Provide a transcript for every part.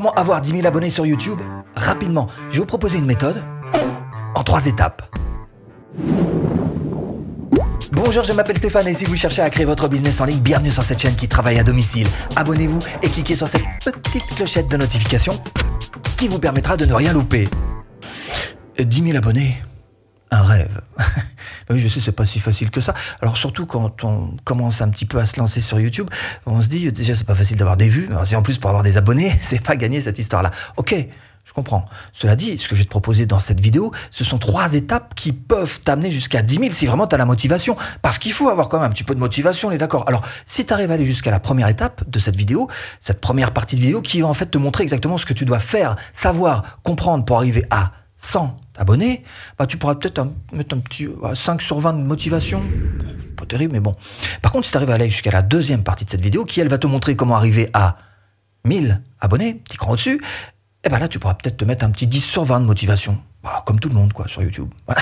Comment avoir 10 000 abonnés sur YouTube? Rapidement, je vais vous proposer une méthode en trois étapes. Bonjour, je m'appelle Stéphane et si vous cherchez à créer votre business en ligne, bienvenue sur cette chaîne qui travaille à domicile. Abonnez-vous et cliquez sur cette petite clochette de notification qui vous permettra de ne rien louper. 10 000 abonnés, un rêve. oui, je sais, c'est pas si facile que ça. Alors surtout quand on commence un petit peu à se lancer sur YouTube, on se dit déjà c'est pas facile d'avoir des vues, mais en plus pour avoir des abonnés, c'est pas gagner cette histoire-là. Ok, je comprends. Cela dit, ce que je vais te proposer dans cette vidéo, ce sont trois étapes qui peuvent t'amener jusqu'à 10 000 si vraiment tu as la motivation. Parce qu'il faut avoir quand même un petit peu de motivation, on est d'accord. Alors, si tu arrives à aller jusqu'à la première étape de cette vidéo, cette première partie de vidéo qui va en fait te montrer exactement ce que tu dois faire, savoir, comprendre pour arriver à 100 abonnés, bah, tu pourras peut-être mettre un petit 5 sur 20 de motivation. Pas terrible, mais bon. Par contre, si tu arrives à aller jusqu'à la deuxième partie de cette vidéo, qui elle va te montrer comment arriver à 1000 abonnés, petit cran au-dessus, et eh ben là, tu pourras peut-être te mettre un petit 10 sur 20 de motivation. Bah, comme tout le monde, quoi, sur YouTube.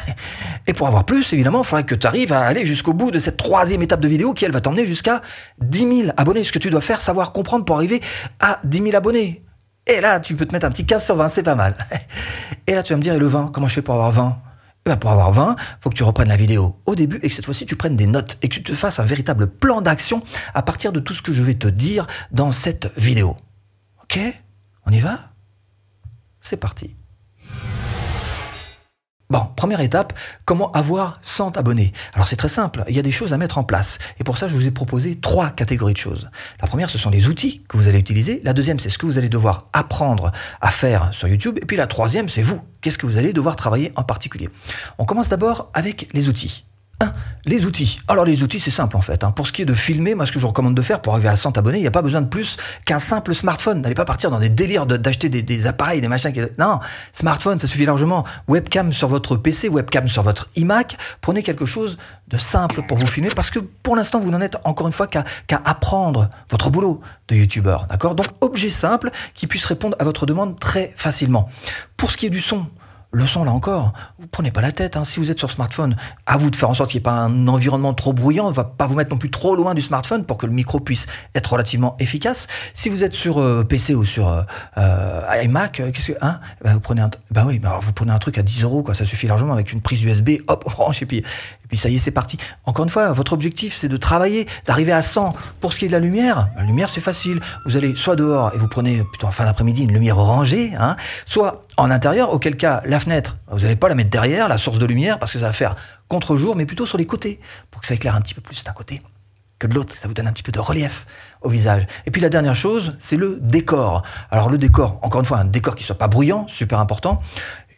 Et pour avoir plus, évidemment, il faudrait que tu arrives à aller jusqu'au bout de cette troisième étape de vidéo qui, elle, va t'emmener jusqu'à 10 000 abonnés. Ce que tu dois faire, savoir comprendre pour arriver à 10 000 abonnés. Et là, tu peux te mettre un petit 15 sur 20, c'est pas mal. Et là, tu vas me dire, et le 20, comment je fais pour avoir 20 eh ben pour avoir 20, faut que tu reprennes la vidéo au début et que cette fois-ci tu prennes des notes et que tu te fasses un véritable plan d'action à partir de tout ce que je vais te dire dans cette vidéo. Ok? On y va? C'est parti. Bon, première étape, comment avoir 100 abonnés? Alors c'est très simple, il y a des choses à mettre en place. Et pour ça, je vous ai proposé trois catégories de choses. La première, ce sont les outils que vous allez utiliser. La deuxième, c'est ce que vous allez devoir apprendre à faire sur YouTube. Et puis la troisième, c'est vous. Qu'est-ce que vous allez devoir travailler en particulier? On commence d'abord avec les outils. 1. Les outils. Alors les outils, c'est simple en fait. Hein. Pour ce qui est de filmer, moi ce que je vous recommande de faire pour arriver à 100 abonnés, il n'y a pas besoin de plus qu'un simple smartphone. N'allez pas partir dans des délires d'acheter des, appareils, des machins. Qui... Non, smartphone, ça suffit largement. Webcam sur votre PC, webcam sur votre iMac. Prenez quelque chose de simple pour vous filmer parce que pour l'instant, vous n'en êtes encore une fois qu'à apprendre votre boulot de youtubeur. D'accord? Donc objet simple qui puisse répondre à votre demande très facilement. Pour ce qui est du son, le son, là encore, vous prenez pas la tête. Hein. Si vous êtes sur smartphone, à vous de faire en sorte qu'il n'y ait pas un environnement trop bruyant. On va pas vous mettre non plus trop loin du smartphone pour que le micro puisse être relativement efficace. Si vous êtes sur euh, PC ou sur euh, euh iMac, qu'est-ce que, hein eh ben, vous prenez un, oui, ben alors vous prenez un truc à 10 euros, quoi. Ça suffit largement avec une prise USB. Hop, on branche et puis et puis ça y est, c'est parti. Encore une fois, votre objectif, c'est de travailler, d'arriver à 100. Pour ce qui est de la lumière, la lumière, c'est facile. Vous allez soit dehors et vous prenez plutôt en fin d'après-midi une lumière orangée, hein, soit en intérieur, auquel cas la vous n'allez pas la mettre derrière, la source de lumière, parce que ça va faire contre-jour, mais plutôt sur les côtés, pour que ça éclaire un petit peu plus d'un côté que de l'autre. Ça vous donne un petit peu de relief au visage. Et puis la dernière chose, c'est le décor. Alors le décor, encore une fois, un décor qui soit pas bruyant, super important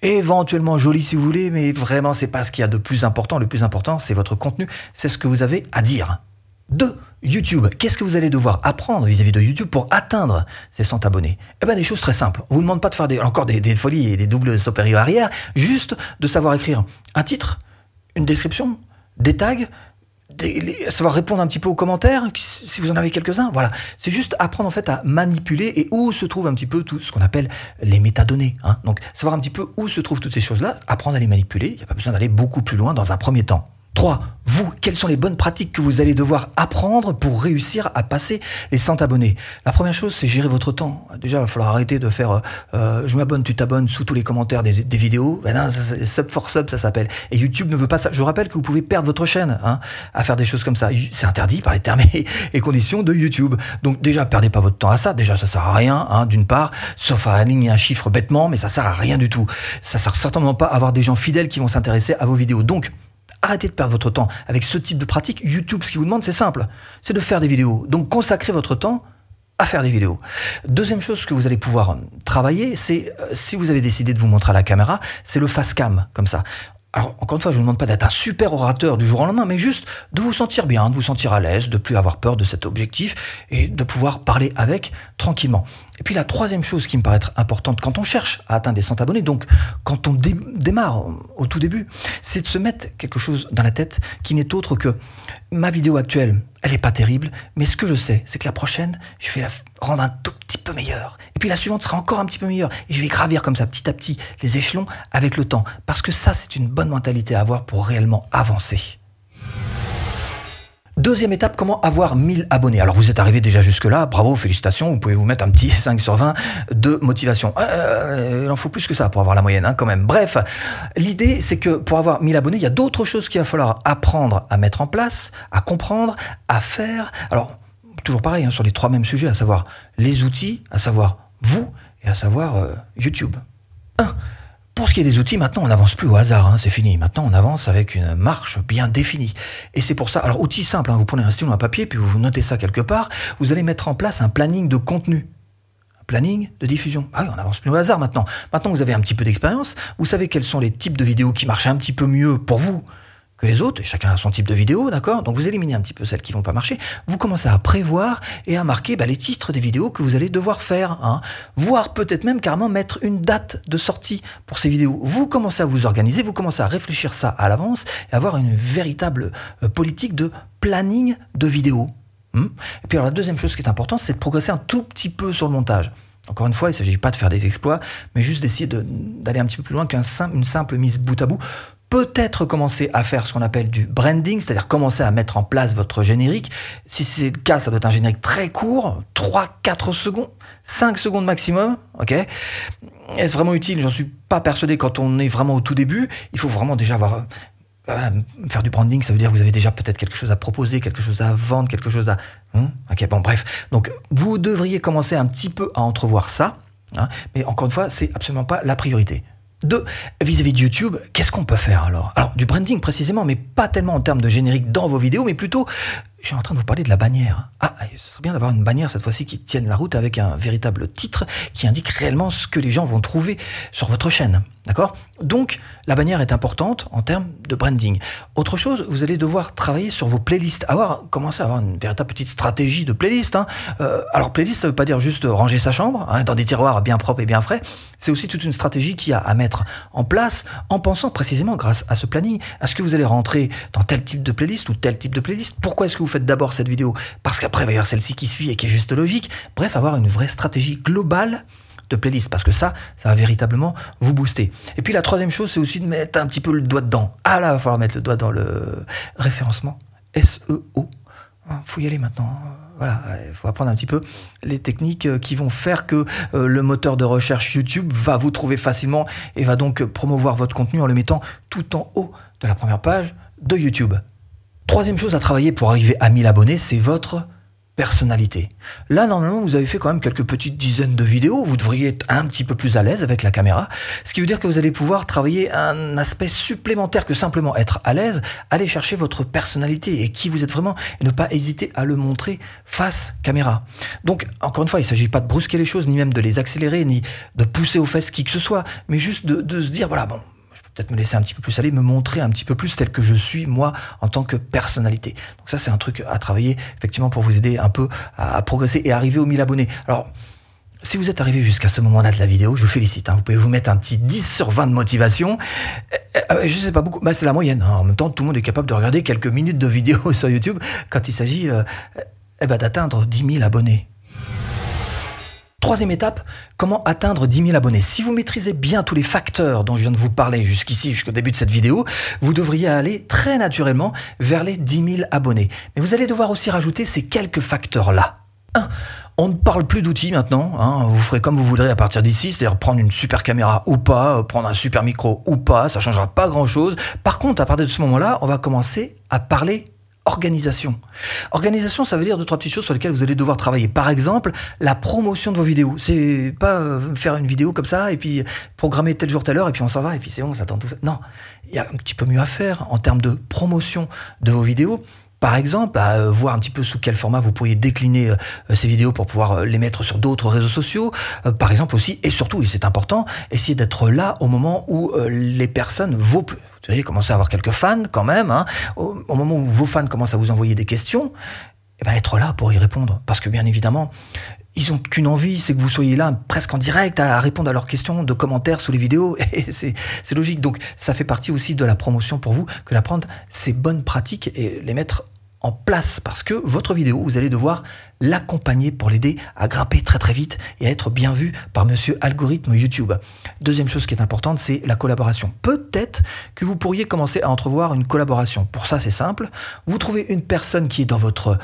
éventuellement joli si vous voulez, mais vraiment c'est pas ce qu'il y a de plus important. Le plus important, c'est votre contenu, c'est ce que vous avez à dire. Deux, YouTube. Qu'est-ce que vous allez devoir apprendre vis-à-vis de YouTube pour atteindre ces 100 abonnés? Eh bien, des choses très simples. On vous demande pas de faire encore des, des folies et des doubles supérieurs arrière, juste de savoir écrire un titre, une description, des tags, savoir répondre un petit peu aux commentaires, si vous en avez quelques-uns. Voilà, c'est juste apprendre en fait à manipuler et où se trouve un petit peu tout ce qu'on appelle les métadonnées. Hein. Donc, savoir un petit peu où se trouvent toutes ces choses-là, apprendre à les manipuler. Il n'y a pas besoin d'aller beaucoup plus loin dans un premier temps. 3. Vous, quelles sont les bonnes pratiques que vous allez devoir apprendre pour réussir à passer les 100 abonnés? La première chose, c'est gérer votre temps. Déjà, il va falloir arrêter de faire euh, je m'abonne, tu t'abonnes sous tous les commentaires des, vidéos. Ben sub for sub, ça s'appelle. Et YouTube ne veut pas ça. Je rappelle que vous pouvez perdre votre chaîne hein, à faire des choses comme ça. C'est interdit par les termes et conditions de YouTube. Donc déjà, perdez pas votre temps à ça. Déjà, ça sert à rien, hein, d'une part, sauf à aligner un chiffre bêtement, mais ça sert à rien du tout. Ça sert certainement pas à avoir des gens fidèles qui vont s'intéresser à vos vidéos. Donc, Arrêtez de perdre votre temps avec ce type de pratique. YouTube, ce qu'il vous demande, c'est simple. C'est de faire des vidéos. Donc consacrez votre temps à faire des vidéos. Deuxième chose que vous allez pouvoir travailler, c'est euh, si vous avez décidé de vous montrer à la caméra, c'est le face cam comme ça. Alors, encore une fois, je ne vous demande pas d'être un super orateur du jour au lendemain, mais juste de vous sentir bien, de vous sentir à l'aise, de plus avoir peur de cet objectif et de pouvoir parler avec tranquillement. Et puis la troisième chose qui me paraît être importante quand on cherche à atteindre des 100 abonnés, donc quand on démarre au tout début, c'est de se mettre quelque chose dans la tête qui n'est autre que ma vidéo actuelle, elle n'est pas terrible, mais ce que je sais, c'est que la prochaine, je vais la rendre un tout petit peu meilleure. Et puis la suivante sera encore un petit peu meilleure. Et je vais gravir comme ça, petit à petit, les échelons avec le temps. Parce que ça, c'est une bonne mentalité à avoir pour réellement avancer. Deuxième étape, comment avoir 1000 abonnés? Alors vous êtes arrivé déjà jusque-là, bravo, félicitations, vous pouvez vous mettre un petit 5 sur 20 de motivation. Euh, il en faut plus que ça pour avoir la moyenne hein, quand même. Bref, l'idée c'est que pour avoir 1000 abonnés, il y a d'autres choses qu'il va falloir apprendre à mettre en place, à comprendre, à faire. Alors, toujours pareil, hein, sur les trois mêmes sujets, à savoir les outils, à savoir vous et à savoir euh, YouTube. 1. Pour ce qui est des outils, maintenant on n'avance plus au hasard, hein, c'est fini. Maintenant on avance avec une marche bien définie. Et c'est pour ça, alors outil simple, hein, vous prenez un stylo, un papier, puis vous notez ça quelque part, vous allez mettre en place un planning de contenu. Planning de diffusion. Ah oui, on n'avance plus au hasard maintenant. Maintenant vous avez un petit peu d'expérience, vous savez quels sont les types de vidéos qui marchent un petit peu mieux pour vous que les autres, chacun a son type de vidéo, d'accord? Donc vous éliminez un petit peu celles qui vont pas marcher, vous commencez à prévoir et à marquer bah, les titres des vidéos que vous allez devoir faire, hein. voire peut-être même carrément mettre une date de sortie pour ces vidéos. Vous commencez à vous organiser, vous commencez à réfléchir ça à l'avance et avoir une véritable euh, politique de planning de vidéos. Hmm? Et puis alors la deuxième chose qui est importante, c'est de progresser un tout petit peu sur le montage. Encore une fois, il ne s'agit pas de faire des exploits, mais juste d'essayer d'aller un petit peu plus loin qu'une simple mise bout à bout peut-être commencer à faire ce qu'on appelle du branding, c'est-à-dire commencer à mettre en place votre générique. Si c'est le cas, ça doit être un générique très court, 3-4 secondes, 5 secondes maximum, Est-ce vraiment utile? J'en suis pas persuadé quand on est vraiment au tout début. Il faut vraiment déjà avoir... Faire du branding, ça veut dire que vous avez déjà peut-être quelque chose à proposer, quelque chose à vendre, quelque chose à... Hmm ok, bon, bref. Donc, vous devriez commencer un petit peu à entrevoir ça. Hein, mais encore une fois, c'est absolument pas la priorité. Deux, vis-à-vis de YouTube, qu'est-ce qu'on peut faire alors? Alors, du branding précisément, mais pas tellement en termes de générique dans vos vidéos, mais plutôt je suis en train de vous parler de la bannière. Ah, ce serait bien d'avoir une bannière cette fois-ci qui tienne la route avec un véritable titre qui indique réellement ce que les gens vont trouver sur votre chaîne. D'accord? Donc, la bannière est importante en termes de branding. Autre chose, vous allez devoir travailler sur vos playlists. Avoir, commencer à avoir une véritable petite stratégie de playlist. Hein. Euh, alors, playlist, ça veut pas dire juste ranger sa chambre hein, dans des tiroirs bien propres et bien frais. C'est aussi toute une stratégie qui a à mettre en place en pensant précisément, grâce à ce planning, à ce que vous allez rentrer dans tel type de playlist ou tel type de playlist. Pourquoi est-ce que vous faites d'abord cette vidéo parce qu'après il va y avoir celle-ci qui suit et qui est juste logique. Bref, avoir une vraie stratégie globale de playlist parce que ça, ça va véritablement vous booster. Et puis la troisième chose, c'est aussi de mettre un petit peu le doigt dedans. Ah là, il va falloir mettre le doigt dans le référencement SEO. Hein, faut y aller maintenant. Voilà, il faut apprendre un petit peu les techniques euh, qui vont faire que euh, le moteur de recherche YouTube va vous trouver facilement et va donc promouvoir votre contenu en le mettant tout en haut de la première page de YouTube. Troisième chose à travailler pour arriver à 1000 abonnés, c'est votre personnalité. Là, normalement, vous avez fait quand même quelques petites dizaines de vidéos, vous devriez être un petit peu plus à l'aise avec la caméra, ce qui veut dire que vous allez pouvoir travailler un aspect supplémentaire que simplement être à l'aise, aller chercher votre personnalité et qui vous êtes vraiment et ne pas hésiter à le montrer face caméra. Donc, encore une fois, il ne s'agit pas de brusquer les choses, ni même de les accélérer, ni de pousser aux fesses qui que ce soit, mais juste de, de se dire, voilà, bon, peut-être me laisser un petit peu plus aller, me montrer un petit peu plus tel que je suis moi en tant que personnalité. Donc ça c'est un truc à travailler effectivement pour vous aider un peu à, progresser et arriver aux 1000 abonnés. Alors si vous êtes arrivé jusqu'à ce moment-là de la vidéo, je vous félicite. Hein. Vous pouvez vous mettre un petit 10 sur 20 de motivation. Euh, euh, je sais pas beaucoup, bah, c'est la moyenne. Hein. En même temps, tout le monde est capable de regarder quelques minutes de vidéo sur YouTube quand il s'agit euh, eh ben, d'atteindre 10 000 abonnés. Troisième étape, comment atteindre 10 000 abonnés? Si vous maîtrisez bien tous les facteurs dont je viens de vous parler jusqu'ici, jusqu'au début de cette vidéo, vous devriez aller très naturellement vers les 10 000 abonnés. Mais vous allez devoir aussi rajouter ces quelques facteurs-là. 1. On ne parle plus d'outils maintenant. Hein. Vous ferez comme vous voudrez à partir d'ici, c'est-à-dire prendre une super caméra ou pas, prendre un super micro ou pas, ça changera pas grand-chose. Par contre, à partir de ce moment-là, on va commencer à parler organisation. Organisation, ça veut dire deux, trois petites choses sur lesquelles vous allez devoir travailler. Par exemple, la promotion de vos vidéos. C'est pas euh, faire une vidéo comme ça et puis programmer tel jour, telle heure et puis on s'en va et puis c'est bon, ça tend tout ça. Non, il y a un petit peu mieux à faire en termes de promotion de vos vidéos. Par exemple, à euh, voir un petit peu sous quel format vous pourriez décliner euh, ces vidéos pour pouvoir les mettre sur d'autres réseaux sociaux. Par exemple aussi, et surtout, et c'est important, essayer d'être là au moment où les personnes, vous avez commencé à avoir quelques fans quand même. Hein. Au, moment où vos fans commencent à vous envoyer des questions, eh ben être là pour y répondre. Parce que bien évidemment, ils ont qu'une envie, c'est que vous soyez là presque en direct à répondre à leurs questions, de commentaires sous les vidéos. Et c'est logique. Donc ça fait partie aussi de la promotion pour vous que d'apprendre ces bonnes pratiques et les mettre en place parce que votre vidéo, vous allez devoir l'accompagner pour l'aider à grimper très très vite et à être bien vu par monsieur algorithme YouTube. Deuxième chose qui est importante, c'est la collaboration. Peut-être que vous pourriez commencer à entrevoir une collaboration. Pour ça, c'est simple. Vous trouvez une personne qui est dans votre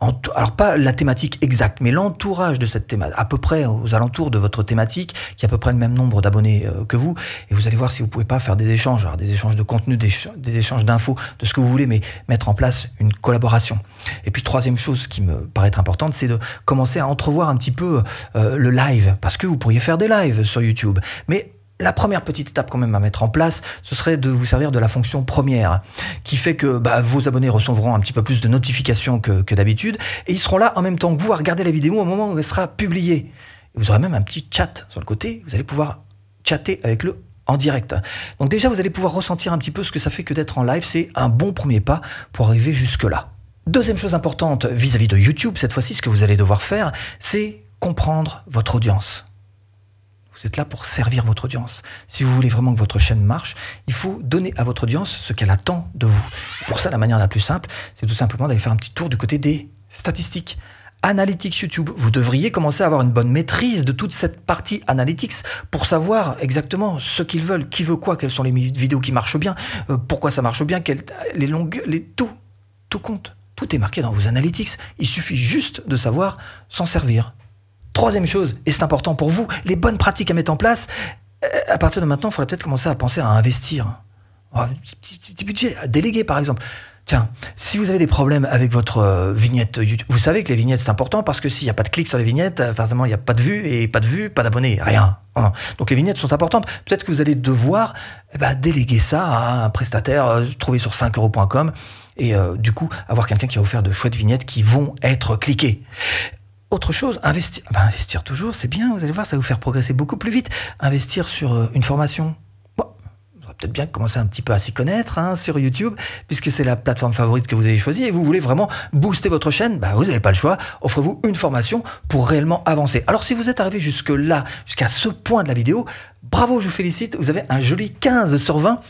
alors pas la thématique exacte, mais l'entourage de cette thématique, à peu près aux alentours de votre thématique, qui a à peu près le même nombre d'abonnés euh, que vous, et vous allez voir si vous pouvez pas faire des échanges, alors des échanges de contenu, des, échanges d'infos, de ce que vous voulez, mais mettre en place une collaboration. Et puis troisième chose qui me paraît être importante, c'est de commencer à entrevoir un petit peu euh, le live, parce que vous pourriez faire des lives sur YouTube, mais la première petite étape quand même à mettre en place, ce serait de vous servir de la fonction première, qui fait que bah, vos abonnés recevront un petit peu plus de notifications que, d'habitude, et ils seront là en même temps que vous à regarder la vidéo au moment où elle sera publiée. Vous aurez même un petit chat sur le côté, vous allez pouvoir chatter avec le en direct. Donc déjà, vous allez pouvoir ressentir un petit peu ce que ça fait que d'être en live, c'est un bon premier pas pour arriver jusque-là. Deuxième chose importante vis à -vis de YouTube, cette fois-ci, ce que vous allez devoir faire, c'est comprendre votre audience. Vous êtes là pour servir votre audience. Si vous voulez vraiment que votre chaîne marche, il faut donner à votre audience ce qu'elle attend de vous. Pour ça, la manière la plus simple, c'est tout simplement d'aller faire un petit tour du côté des statistiques. Analytics YouTube, vous devriez commencer à avoir une bonne maîtrise de toute cette partie Analytics pour savoir exactement ce qu'ils veulent, qui veut quoi, quelles sont les vidéos qui marchent bien, euh, pourquoi ça marche bien, les longues, les tout, tout compte. Tout est marqué dans vos Analytics. Il suffit juste de savoir s'en servir. Troisième chose, et c'est important pour vous, les bonnes pratiques à mettre en place. Euh, à partir de maintenant, il faudrait peut-être commencer à penser à investir. Un petit budget, à déléguer par exemple. Tiens, si vous avez des problèmes avec votre euh, vignette YouTube, vous savez que les vignettes c'est important parce que s'il n'y a pas de clics sur les vignettes, euh, forcément il n'y a pas de vues et pas de vues, pas d'abonnés, rien. Hein. Donc les vignettes sont importantes. Peut-être que vous allez devoir eh ben, déléguer ça à un prestataire trouvé sur 5euros.com et du coup avoir quelqu'un qui va vous faire de chouettes vignettes qui vont être cliquées. Autre chose, investir, ah bah, investir toujours, c'est bien, vous allez voir, ça va vous faire progresser beaucoup plus vite. Investir sur euh, une formation. Peut-être bien commencer un petit peu à s'y connaître hein, sur YouTube, puisque c'est la plateforme favorite que vous avez choisie et vous voulez vraiment booster votre chaîne, bah, vous n'avez pas le choix. Offrez-vous une formation pour réellement avancer. Alors si vous êtes arrivé jusque-là, jusqu'à ce point de la vidéo, bravo, je vous félicite, vous avez un joli 15 sur 20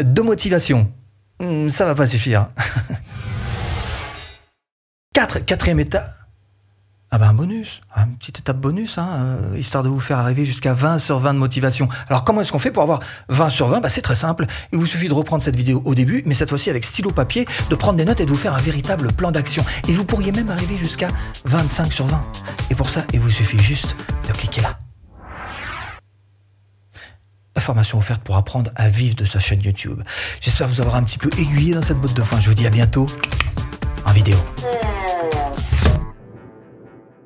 de motivation. Hmm, ça va pas suffire. 4, quatrième état ah ben un bonus, une petite étape bonus, hein, euh, histoire de vous faire arriver jusqu'à 20 sur 20 de motivation. Alors comment est-ce qu'on fait pour avoir 20 sur 20 bah, C'est très simple, il vous suffit de reprendre cette vidéo au début, mais cette fois-ci avec stylo papier, de prendre des notes et de vous faire un véritable plan d'action. Et vous pourriez même arriver jusqu'à 25 sur 20. Et pour ça, il vous suffit juste de cliquer là. Information offerte pour apprendre à vivre de sa chaîne YouTube. J'espère vous avoir un petit peu aiguillé dans cette botte de fin. Je vous dis à bientôt en vidéo.